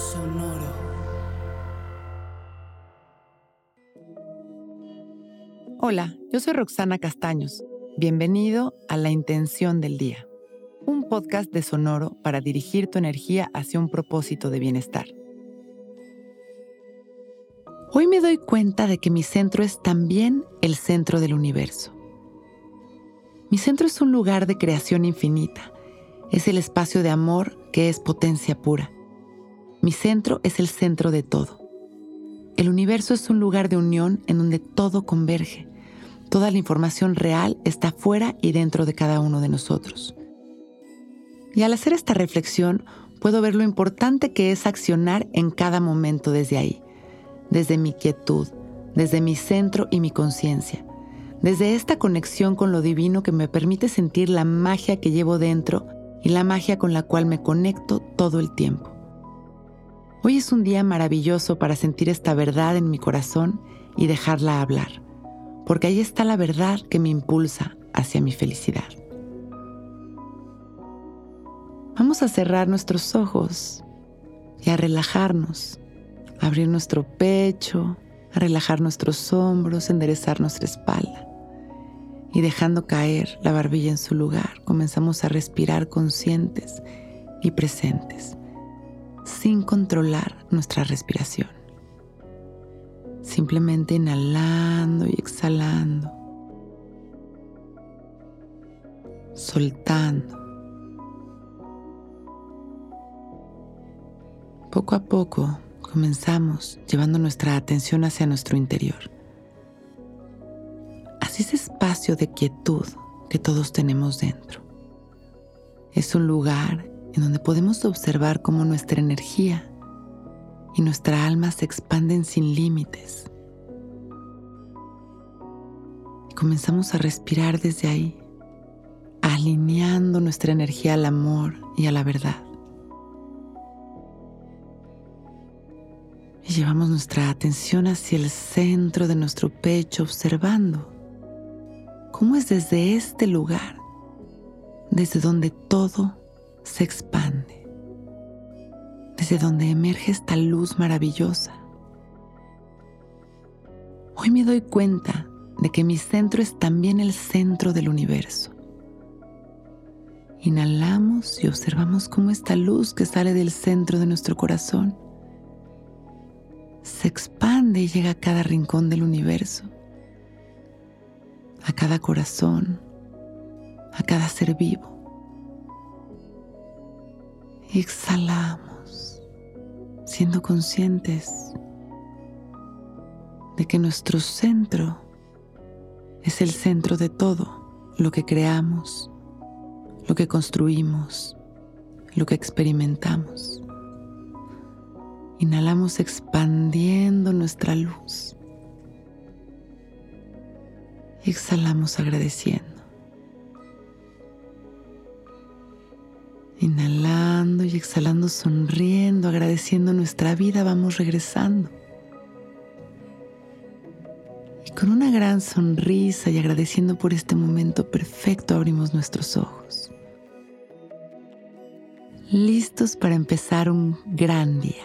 Sonoro. Hola, yo soy Roxana Castaños. Bienvenido a La Intención del Día, un podcast de Sonoro para dirigir tu energía hacia un propósito de bienestar. Hoy me doy cuenta de que mi centro es también el centro del universo. Mi centro es un lugar de creación infinita. Es el espacio de amor que es potencia pura. Mi centro es el centro de todo. El universo es un lugar de unión en donde todo converge. Toda la información real está fuera y dentro de cada uno de nosotros. Y al hacer esta reflexión, puedo ver lo importante que es accionar en cada momento desde ahí desde mi quietud, desde mi centro y mi conciencia, desde esta conexión con lo divino que me permite sentir la magia que llevo dentro y la magia con la cual me conecto todo el tiempo. Hoy es un día maravilloso para sentir esta verdad en mi corazón y dejarla hablar, porque ahí está la verdad que me impulsa hacia mi felicidad. Vamos a cerrar nuestros ojos y a relajarnos abrir nuestro pecho, a relajar nuestros hombros, enderezar nuestra espalda. Y dejando caer la barbilla en su lugar, comenzamos a respirar conscientes y presentes, sin controlar nuestra respiración. Simplemente inhalando y exhalando, soltando. Poco a poco comenzamos llevando nuestra atención hacia nuestro interior, hacia ese espacio de quietud que todos tenemos dentro. Es un lugar en donde podemos observar cómo nuestra energía y nuestra alma se expanden sin límites. Y comenzamos a respirar desde ahí, alineando nuestra energía al amor y a la verdad. Y llevamos nuestra atención hacia el centro de nuestro pecho observando cómo es desde este lugar, desde donde todo se expande, desde donde emerge esta luz maravillosa. Hoy me doy cuenta de que mi centro es también el centro del universo. Inhalamos y observamos cómo esta luz que sale del centro de nuestro corazón se expande y llega a cada rincón del universo, a cada corazón, a cada ser vivo. Exhalamos, siendo conscientes de que nuestro centro es el centro de todo lo que creamos, lo que construimos, lo que experimentamos. Inhalamos expandiendo nuestra luz. exhalamos agradeciendo. Inhalando y exhalando sonriendo, agradeciendo nuestra vida, vamos regresando. Y con una gran sonrisa y agradeciendo por este momento perfecto abrimos nuestros ojos. Listos para empezar un gran día.